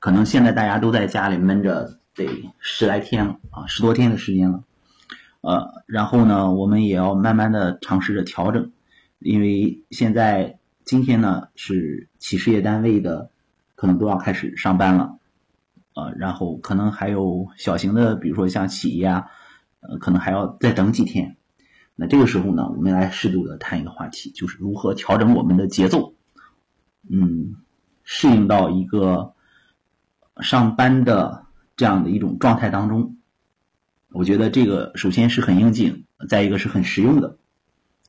可能现在大家都在家里闷着得十来天了啊，十多天的时间了。呃，然后呢，我们也要慢慢的尝试着调整，因为现在今天呢是企事业单位的，可能都要开始上班了，呃，然后可能还有小型的，比如说像企业啊，呃，可能还要再等几天。那这个时候呢，我们来适度的谈一个话题，就是如何调整我们的节奏，嗯，适应到一个上班的这样的一种状态当中。我觉得这个首先是很应景，再一个是很实用的。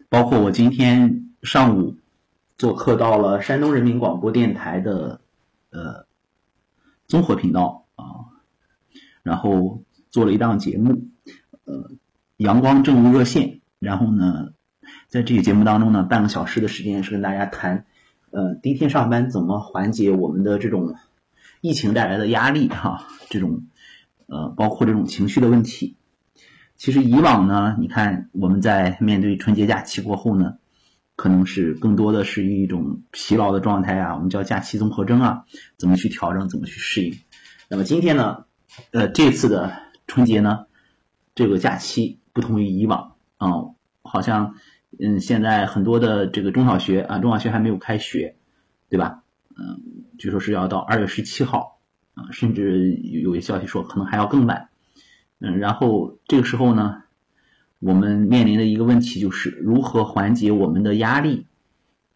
包括我今天上午做客到了山东人民广播电台的呃综合频道啊，然后做了一档节目，呃，阳光政务热线。然后呢，在这个节目当中呢，半个小时的时间是跟大家谈，呃，第一天上班怎么缓解我们的这种疫情带来的压力哈，这种。呃，包括这种情绪的问题，其实以往呢，你看我们在面对春节假期过后呢，可能是更多的是一种疲劳的状态啊，我们叫假期综合征啊，怎么去调整，怎么去适应。那么今天呢，呃，这次的春节呢，这个假期不同于以往啊，好像嗯，现在很多的这个中小学啊，中小学还没有开学，对吧？嗯，据说是要到二月十七号。啊，甚至有有些消息说可能还要更晚。嗯，然后这个时候呢，我们面临的一个问题就是如何缓解我们的压力。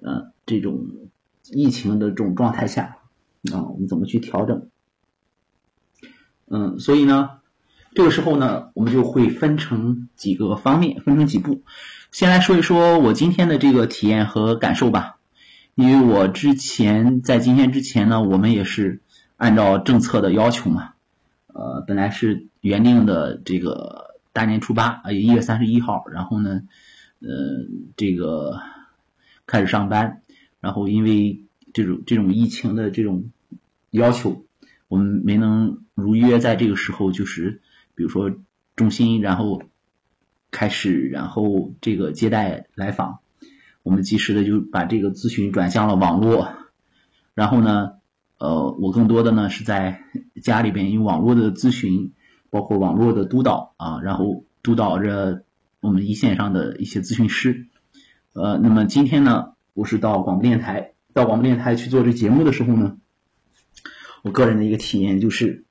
呃，这种疫情的这种状态下，啊，我们怎么去调整？嗯，所以呢，这个时候呢，我们就会分成几个方面，分成几步。先来说一说我今天的这个体验和感受吧。因为我之前在今天之前呢，我们也是。按照政策的要求嘛，呃，本来是原定的这个大年初八啊，一月三十一号，然后呢，呃，这个开始上班，然后因为这种这种疫情的这种要求，我们没能如约在这个时候，就是比如说中心，然后开始，然后这个接待来访，我们及时的就把这个咨询转向了网络，然后呢。呃，我更多的呢是在家里边用网络的咨询，包括网络的督导啊，然后督导着我们一线上的一些咨询师。呃，那么今天呢，我是到广播电台，到广播电台去做这节目的时候呢，我个人的一个体验就是，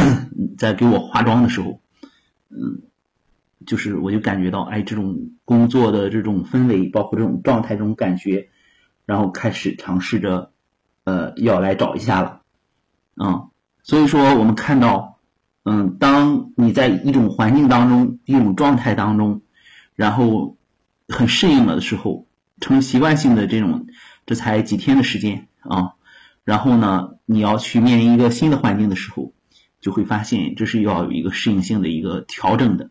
在给我化妆的时候，嗯，就是我就感觉到，哎，这种工作的这种氛围，包括这种状态，这种感觉，然后开始尝试着。呃，要来找一下了，嗯，所以说我们看到，嗯，当你在一种环境当中、一种状态当中，然后很适应了的时候，成习惯性的这种，这才几天的时间啊，然后呢，你要去面临一个新的环境的时候，就会发现这是要有一个适应性的一个调整的，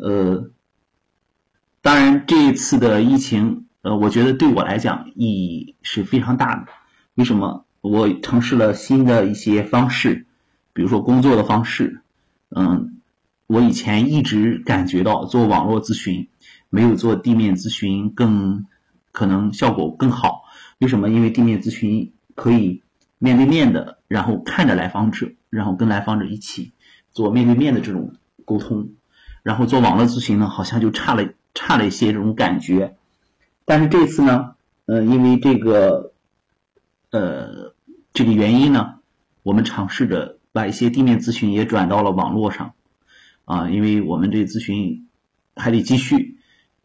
呃，当然这一次的疫情，呃，我觉得对我来讲意义是非常大的。为什么我尝试了新的一些方式，比如说工作的方式，嗯，我以前一直感觉到做网络咨询没有做地面咨询更可能效果更好。为什么？因为地面咨询可以面对面的，然后看着来访者，然后跟来访者一起做面对面的这种沟通，然后做网络咨询呢，好像就差了差了一些这种感觉。但是这次呢，呃，因为这个。呃，这个原因呢，我们尝试着把一些地面咨询也转到了网络上，啊，因为我们这咨询还得继续，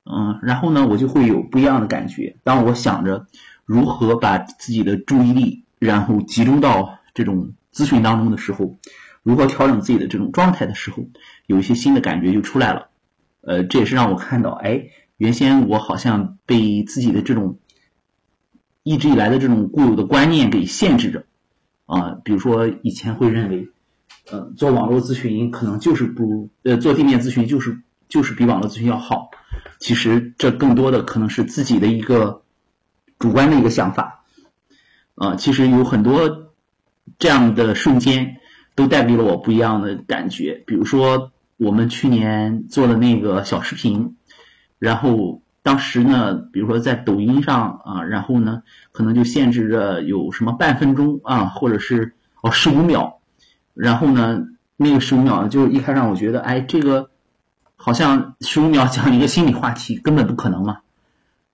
嗯，然后呢，我就会有不一样的感觉。当我想着如何把自己的注意力然后集中到这种咨询当中的时候，如何调整自己的这种状态的时候，有一些新的感觉就出来了。呃，这也是让我看到，哎，原先我好像被自己的这种。一直以来的这种固有的观念给限制着，啊，比如说以前会认为，呃，做网络咨询可能就是不如呃做地面咨询就是就是比网络咨询要好，其实这更多的可能是自己的一个主观的一个想法，啊，其实有很多这样的瞬间都带给了我不一样的感觉，比如说我们去年做的那个小视频，然后。当时呢，比如说在抖音上啊，然后呢，可能就限制着有什么半分钟啊，或者是哦十五秒，然后呢那个十五秒就一开始让我觉得哎这个好像十五秒讲一个心理话题根本不可能嘛，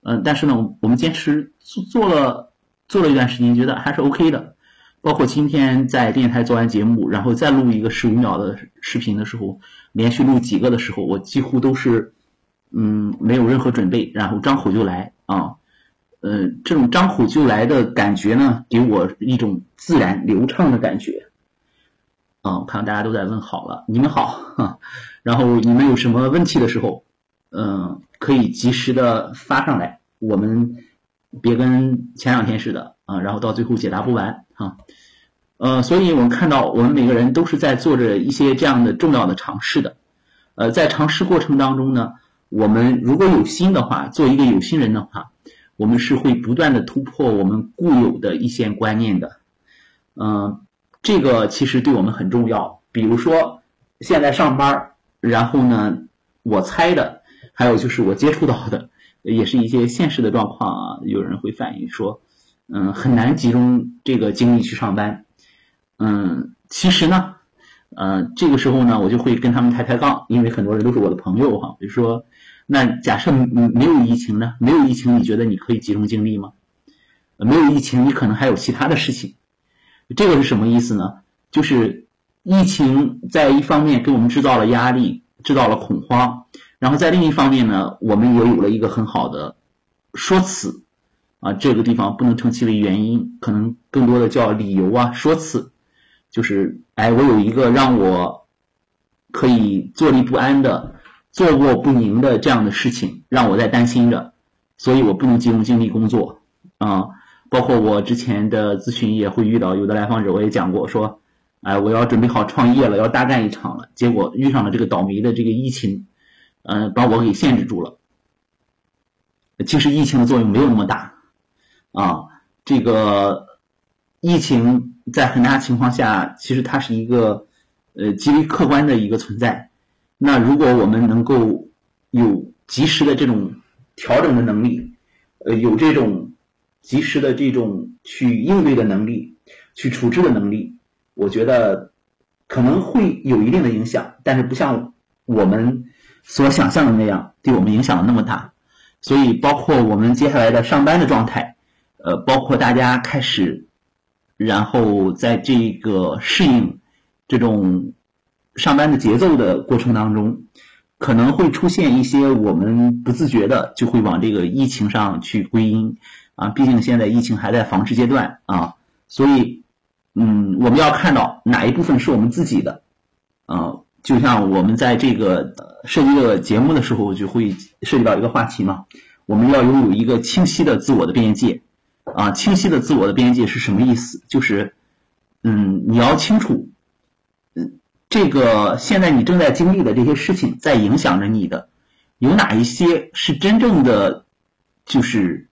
嗯，但是呢我们坚持做做了做了一段时间，觉得还是 OK 的。包括今天在电台做完节目，然后再录一个十五秒的视频的时候，连续录几个的时候，我几乎都是，嗯，没有任何准备，然后张口就来啊，呃，这种张口就来的感觉呢，给我一种自然流畅的感觉。啊，看到大家都在问好了，你们好，然后你们有什么问题的时候，嗯，可以及时的发上来，我们别跟前两天似的啊，然后到最后解答不完。啊，呃，所以我们看到，我们每个人都是在做着一些这样的重要的尝试的，呃，在尝试过程当中呢，我们如果有心的话，做一个有心人的话，我们是会不断的突破我们固有的一些观念的，嗯，这个其实对我们很重要。比如说现在上班，然后呢，我猜的，还有就是我接触到的，也是一些现实的状况啊，有人会反映说。嗯，很难集中这个精力去上班。嗯，其实呢，呃，这个时候呢，我就会跟他们抬抬杠，因为很多人都是我的朋友哈。比如说，那假设没有疫情呢？没有疫情，你觉得你可以集中精力吗？没有疫情，你可能还有其他的事情。这个是什么意思呢？就是疫情在一方面给我们制造了压力，制造了恐慌，然后在另一方面呢，我们也有了一个很好的说辞。啊，这个地方不能称其为原因，可能更多的叫理由啊、说辞，就是，哎，我有一个让我可以坐立不安的、坐卧不宁的这样的事情，让我在担心着，所以我不能集中精力工作啊。包括我之前的咨询也会遇到，有的来访者我也讲过，说，哎，我要准备好创业了，要大干一场了，结果遇上了这个倒霉的这个疫情，嗯，把我给限制住了。其实疫情的作用没有那么大。啊，这个疫情在很大情况下，其实它是一个呃极为客观的一个存在。那如果我们能够有及时的这种调整的能力，呃，有这种及时的这种去应对的能力，去处置的能力，我觉得可能会有一定的影响，但是不像我们所想象的那样对我们影响那么大。所以，包括我们接下来的上班的状态。呃，包括大家开始，然后在这个适应这种上班的节奏的过程当中，可能会出现一些我们不自觉的就会往这个疫情上去归因啊。毕竟现在疫情还在防治阶段啊，所以嗯，我们要看到哪一部分是我们自己的啊。就像我们在这个设计这个节目的时候，就会涉及到一个话题嘛，我们要拥有一个清晰的自我的边界。啊，清晰的自我的边界是什么意思？就是，嗯，你要清楚，嗯，这个现在你正在经历的这些事情在影响着你的，有哪一些是真正的，就是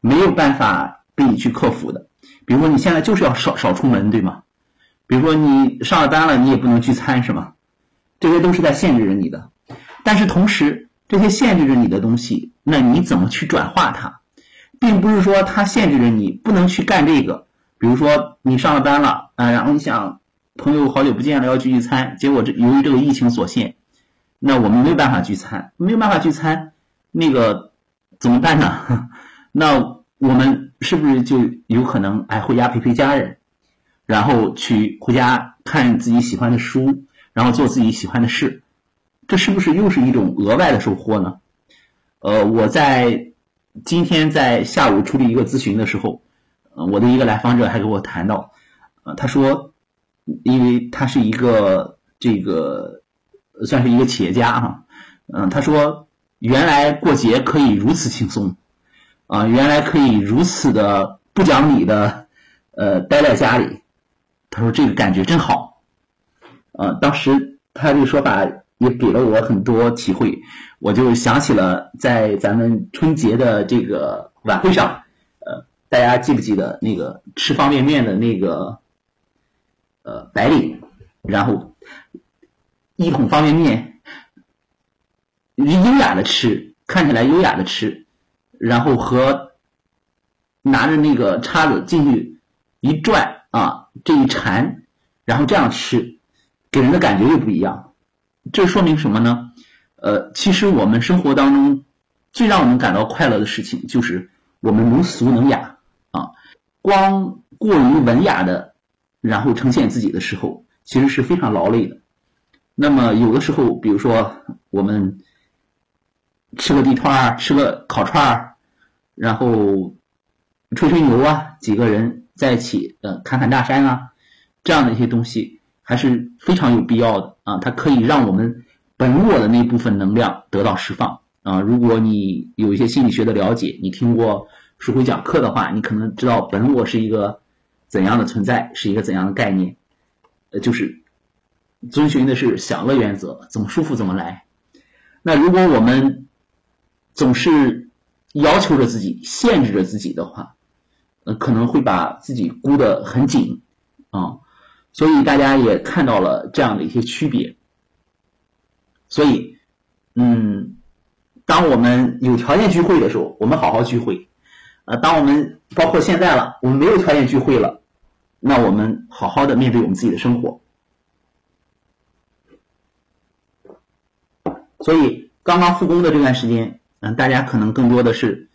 没有办法被你去克服的？比如说你现在就是要少少出门，对吗？比如说你上了班了，你也不能聚餐，是吗？这些都是在限制着你的。但是同时，这些限制着你的东西，那你怎么去转化它？并不是说它限制着你不能去干这个，比如说你上了班了，啊，然后你想朋友好久不见了要聚聚餐，结果这由于这个疫情所限，那我们没有办法聚餐，没有办法聚餐，那个怎么办呢？那我们是不是就有可能哎回家陪陪家人，然后去回家看自己喜欢的书，然后做自己喜欢的事，这是不是又是一种额外的收获呢？呃，我在。今天在下午处理一个咨询的时候，呃，我的一个来访者还给我谈到，呃，他说，因为他是一个这个算是一个企业家哈，嗯，他说原来过节可以如此轻松，啊，原来可以如此的不讲理的，呃，待在家里，他说这个感觉真好，呃，当时他这个说法。也给了我很多体会，我就想起了在咱们春节的这个晚会上，呃，大家记不记得那个吃方便面的那个呃白领，然后一桶方便面，优雅的吃，看起来优雅的吃，然后和拿着那个叉子进去一转啊，这一馋，然后这样吃，给人的感觉又不一样。这说明什么呢？呃，其实我们生活当中最让我们感到快乐的事情，就是我们能俗能雅啊。光过于文雅的，然后呈现自己的时候，其实是非常劳累的。那么有的时候，比如说我们吃个地摊儿，吃个烤串儿，然后吹吹牛啊，几个人在一起呃侃侃大山啊，这样的一些东西还是非常有必要的啊，它可以让我们本我的那部分能量得到释放啊。如果你有一些心理学的了解，你听过书辉讲课的话，你可能知道本我是一个怎样的存在，是一个怎样的概念，呃，就是。遵循的是享乐原则，怎么舒服怎么来。那如果我们总是要求着自己、限制着自己的话，呃，可能会把自己箍得很紧啊。所以大家也看到了这样的一些区别。所以，嗯，当我们有条件聚会的时候，我们好好聚会；呃，当我们包括现在了，我们没有条件聚会了，那我们好好的面对我们自己的生活。所以刚刚复工的这段时间，嗯，大家可能更多的是，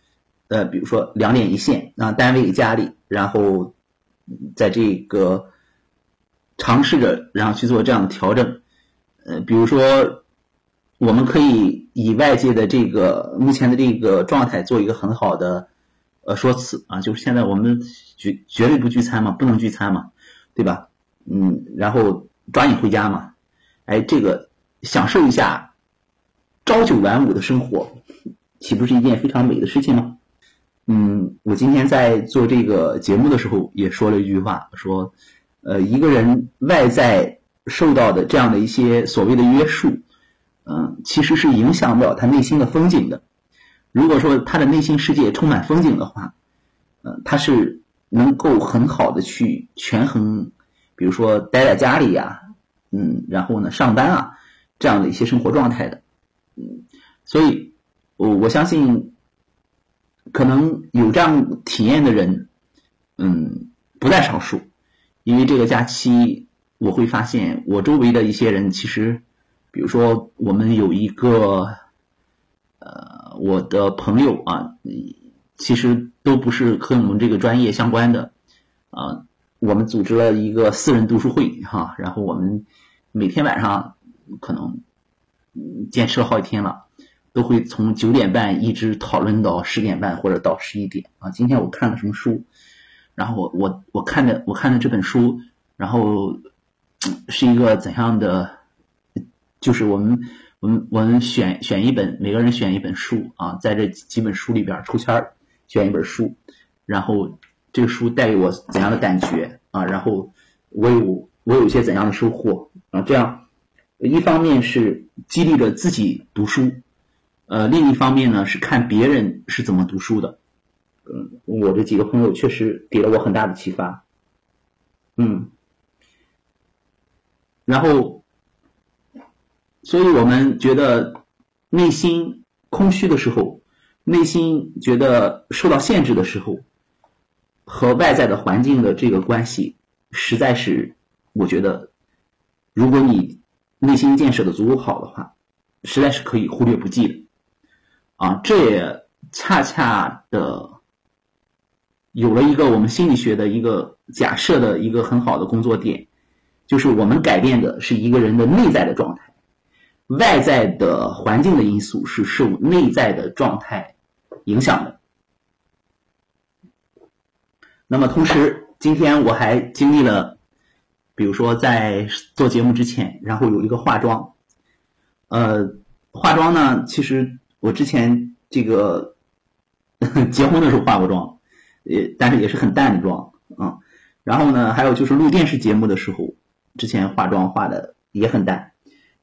呃，比如说两点一线啊，单位家里，然后在这个尝试着，然后去做这样的调整，呃，比如说我们可以以外界的这个目前的这个状态做一个很好的呃说辞啊，就是现在我们绝绝对不聚餐嘛，不能聚餐嘛，对吧？嗯，然后抓紧回家嘛，哎，这个享受一下。朝九晚五的生活，岂不是一件非常美的事情吗？嗯，我今天在做这个节目的时候也说了一句话，说，呃，一个人外在受到的这样的一些所谓的约束，嗯，其实是影响不了他内心的风景的。如果说他的内心世界充满风景的话，嗯，他是能够很好的去权衡，比如说待在家里呀，嗯，然后呢上班啊这样的一些生活状态的。嗯，所以，我我相信，可能有这样体验的人，嗯，不在少数。因为这个假期，我会发现我周围的一些人，其实，比如说我们有一个，呃，我的朋友啊，其实都不是和我们这个专业相关的，啊，我们组织了一个私人读书会哈，然后我们每天晚上可能。坚持了好几天了，都会从九点半一直讨论到十点半或者到十一点啊。今天我看了什么书，然后我我我看着我看着这本书，然后是一个怎样的？就是我们我们我们选选一本，每个人选一本书啊，在这几本书里边抽签选一本书，然后这个书带给我怎样的感觉啊？然后我有我有一些怎样的收获啊？这样。一方面是激励着自己读书，呃，另一方面呢是看别人是怎么读书的。嗯，我这几个朋友确实给了我很大的启发。嗯，然后，所以我们觉得内心空虚的时候，内心觉得受到限制的时候，和外在的环境的这个关系，实在是我觉得，如果你。内心建设的足够好的话，实在是可以忽略不计的，啊，这也恰恰的有了一个我们心理学的一个假设的一个很好的工作点，就是我们改变的是一个人的内在的状态，外在的环境的因素是受内在的状态影响的。那么同时，今天我还经历了。比如说，在做节目之前，然后有一个化妆，呃，化妆呢，其实我之前这个 结婚的时候化过妆，也但是也是很淡的妆啊。然后呢，还有就是录电视节目的时候，之前化妆化的也很淡，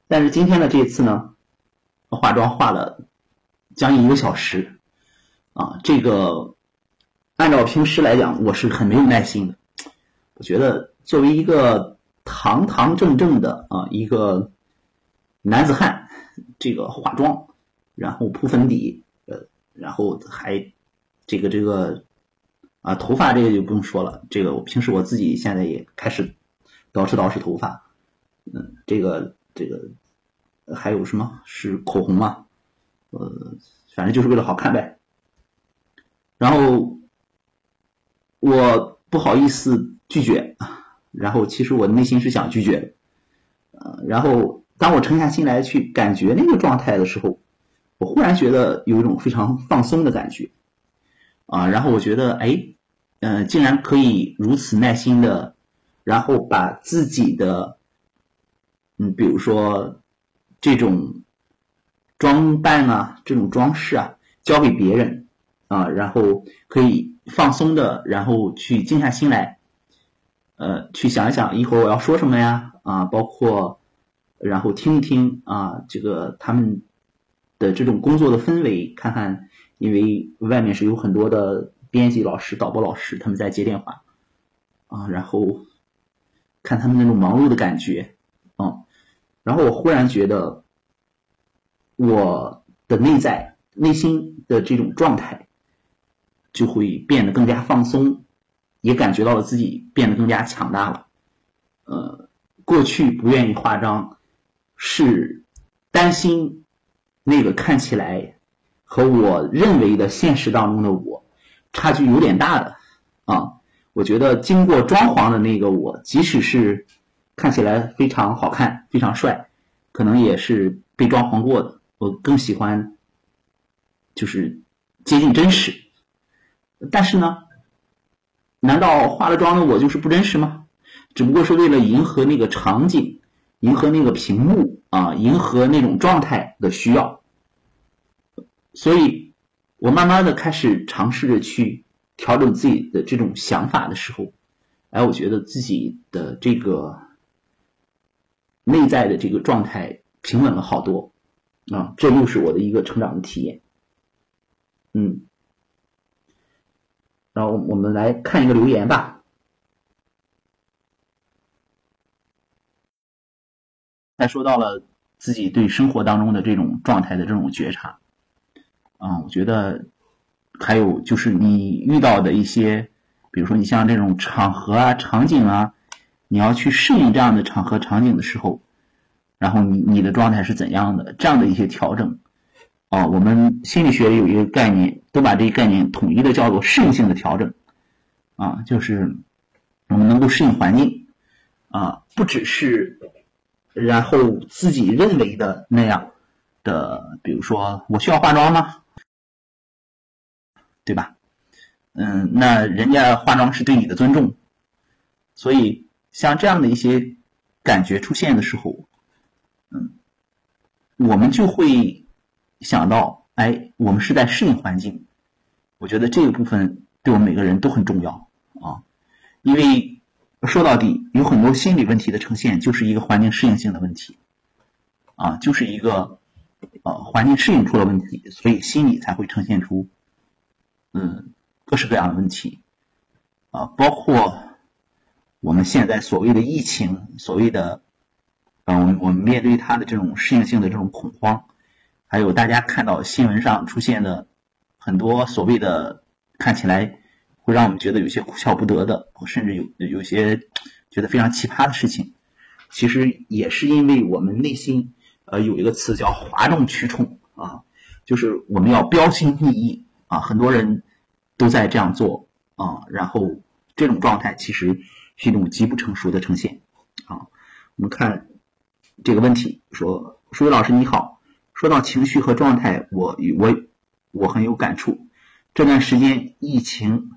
但是今天的这次呢，化妆化了将近一个小时啊。这个按照平时来讲，我是很没有耐心的，我觉得。作为一个堂堂正正的啊一个男子汉，这个化妆，然后铺粉底，呃，然后还这个这个啊头发这个就不用说了，这个我平时我自己现在也开始捯饬捯饬头发，嗯，这个这个还有什么是口红嘛？呃，反正就是为了好看呗。然后我不好意思拒绝，然后其实我内心是想拒绝的，呃，然后当我沉下心来去感觉那个状态的时候，我忽然觉得有一种非常放松的感觉，啊，然后我觉得哎，嗯，竟然可以如此耐心的，然后把自己的，嗯，比如说这种装扮啊，这种装饰啊，交给别人。啊，然后可以放松的，然后去静下心来，呃，去想一想一会儿我要说什么呀，啊，包括然后听一听啊，这个他们的这种工作的氛围，看看，因为外面是有很多的编辑老师、导播老师，他们在接电话，啊，然后看他们那种忙碌的感觉，啊，然后我忽然觉得我的内在、内心的这种状态。就会变得更加放松，也感觉到了自己变得更加强大了。呃，过去不愿意化妆，是担心那个看起来和我认为的现实当中的我差距有点大的啊。我觉得经过装潢的那个我，即使是看起来非常好看、非常帅，可能也是被装潢过的。我更喜欢就是接近真实。但是呢，难道化了妆的我就是不真实吗？只不过是为了迎合那个场景，迎合那个屏幕啊，迎合那种状态的需要。所以，我慢慢的开始尝试着去调整自己的这种想法的时候，哎，我觉得自己的这个内在的这个状态平稳了好多啊，这又是我的一个成长的体验，嗯。然后我们来看一个留言吧。还说到了自己对生活当中的这种状态的这种觉察，啊，我觉得还有就是你遇到的一些，比如说你像这种场合啊、场景啊，你要去适应这样的场合场景的时候，然后你你的状态是怎样的？这样的一些调整。啊，我们心理学有一个概念，都把这个概念统一的叫做适应性的调整。啊，就是我们能够适应环境，啊，不只是然后自己认为的那样的，比如说我需要化妆吗？对吧？嗯，那人家化妆是对你的尊重，所以像这样的一些感觉出现的时候，嗯，我们就会。想到，哎，我们是在适应环境，我觉得这个部分对我们每个人都很重要啊，因为说到底，有很多心理问题的呈现就是一个环境适应性的问题，啊，就是一个呃环境适应出了问题，所以心理才会呈现出嗯各式各样的问题，啊，包括我们现在所谓的疫情，所谓的嗯，我们面对它的这种适应性的这种恐慌。还有大家看到新闻上出现的很多所谓的看起来会让我们觉得有些哭笑不得的，甚至有有些觉得非常奇葩的事情，其实也是因为我们内心呃有一个词叫哗众取宠啊，就是我们要标新立异啊，很多人都在这样做啊，然后这种状态其实是一种极不成熟的呈现啊。我们看这个问题，说舒伟老师你好。说到情绪和状态，我我我很有感触。这段时间疫情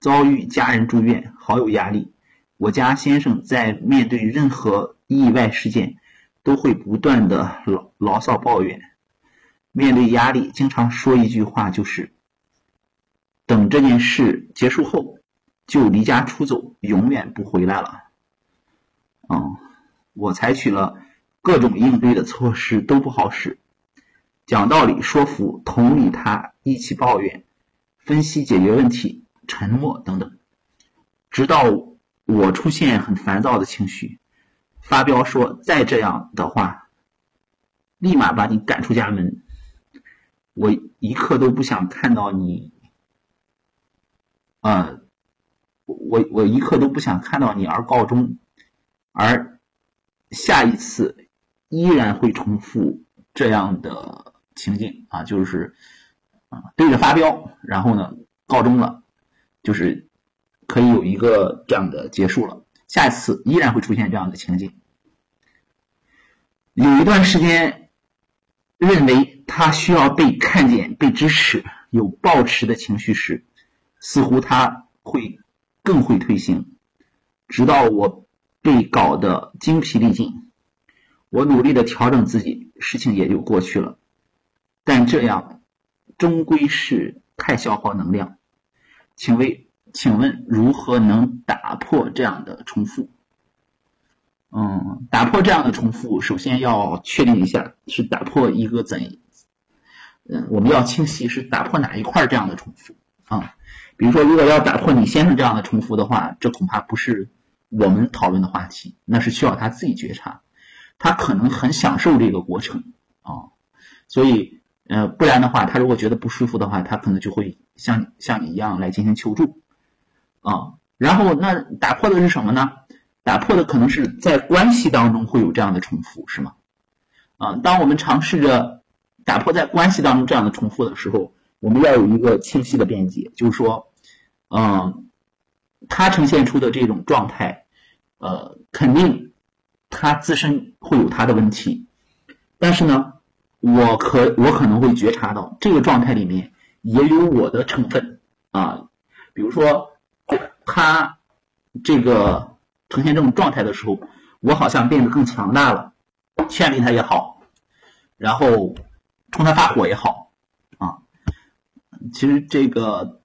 遭遇家人住院，好有压力。我家先生在面对任何意外事件，都会不断的牢牢骚抱怨。面对压力，经常说一句话，就是等这件事结束后，就离家出走，永远不回来了。嗯，我采取了。各种应对的措施都不好使，讲道理、说服、同理他，一起抱怨、分析解决问题、沉默等等，直到我出现很烦躁的情绪，发飙说再这样的话，立马把你赶出家门，我一刻都不想看到你，啊，我我一刻都不想看到你而告终，而下一次依然会重复这样的情境啊，就是啊对着发飙，然后呢告终了，就是可以有一个这样的结束了。下一次依然会出现这样的情景。有一段时间认为他需要被看见、被支持，有抱持的情绪时，似乎他会更会推行。直到我被搞得精疲力尽，我努力的调整自己，事情也就过去了。但这样终归是太消耗能量。请问？请问如何能打破这样的重复？嗯，打破这样的重复，首先要确定一下是打破一个怎，嗯，我们要清晰是打破哪一块这样的重复啊？比如说，如果要打破你先生这样的重复的话，这恐怕不是我们讨论的话题，那是需要他自己觉察，他可能很享受这个过程啊，所以呃，不然的话，他如果觉得不舒服的话，他可能就会像像你一样来进行求助。啊，然后那打破的是什么呢？打破的可能是在关系当中会有这样的重复，是吗？啊，当我们尝试着打破在关系当中这样的重复的时候，我们要有一个清晰的辩解，就是说，嗯，他呈现出的这种状态，呃，肯定他自身会有他的问题，但是呢，我可我可能会觉察到这个状态里面也有我的成分啊，比如说。他这个呈现这种状态的时候，我好像变得更强大了，劝离他也好，然后冲他发火也好，啊，其实这个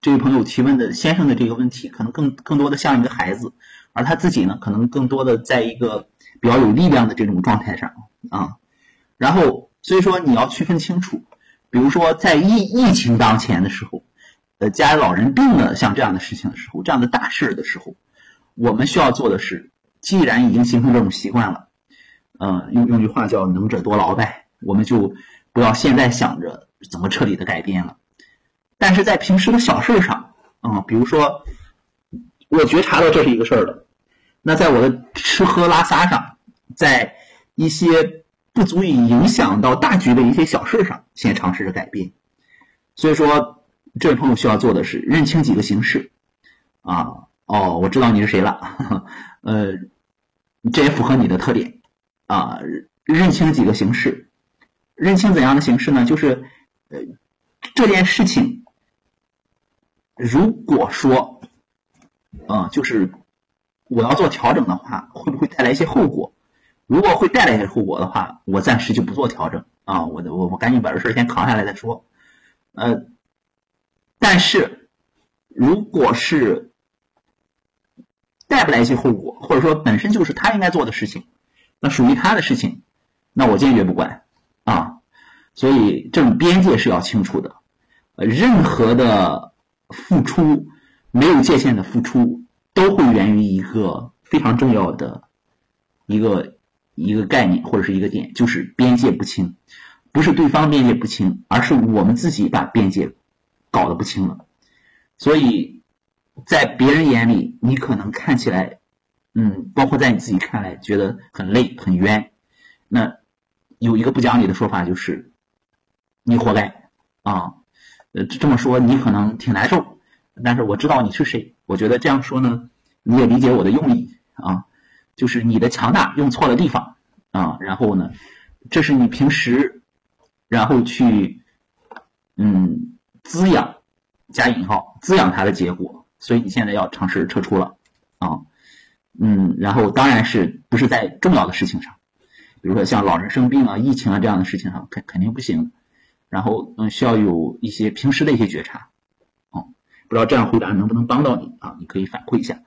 这位朋友提问的先生的这个问题，可能更更多的像一个孩子，而他自己呢，可能更多的在一个比较有力量的这种状态上啊，然后所以说你要区分清楚，比如说在疫疫情当前的时候。呃，家里老人病了，像这样的事情的时候，这样的大事的时候，我们需要做的是，既然已经形成这种习惯了，嗯，用用句话叫“能者多劳”呗，我们就不要现在想着怎么彻底的改变了。但是在平时的小事上，啊，比如说，我觉察到这是一个事儿了，那在我的吃喝拉撒上，在一些不足以影响到大局的一些小事上，先尝试着改变。所以说。这位朋友需要做的是认清几个形式，啊，哦，我知道你是谁了，呃，这也符合你的特点，啊，认清几个形式，认清怎样的形式呢？就是，呃，这件事情，如果说，啊，就是我要做调整的话，会不会带来一些后果？如果会带来一些后果的话，我暂时就不做调整，啊，我我我赶紧把这事先扛下来再说，呃。但是，如果是带不来一些后果，或者说本身就是他应该做的事情，那属于他的事情，那我坚决不管啊。所以这种边界是要清楚的。任何的付出，没有界限的付出，都会源于一个非常重要的一个一个概念或者是一个点，就是边界不清。不是对方边界不清，而是我们自己把边界。搞得不清了，所以在别人眼里，你可能看起来，嗯，包括在你自己看来，觉得很累、很冤。那有一个不讲理的说法就是，你活该啊！呃，这么说你可能挺难受，但是我知道你是谁。我觉得这样说呢，你也理解我的用意啊，就是你的强大用错了地方啊。然后呢，这是你平时，然后去，嗯。滋养加引号滋养它的结果，所以你现在要尝试撤出了啊，嗯，然后当然是不是在重要的事情上，比如说像老人生病啊、疫情啊这样的事情上肯肯定不行，然后嗯需要有一些平时的一些觉察，哦，不知道这样回答能不能帮到你啊？你可以反馈一下。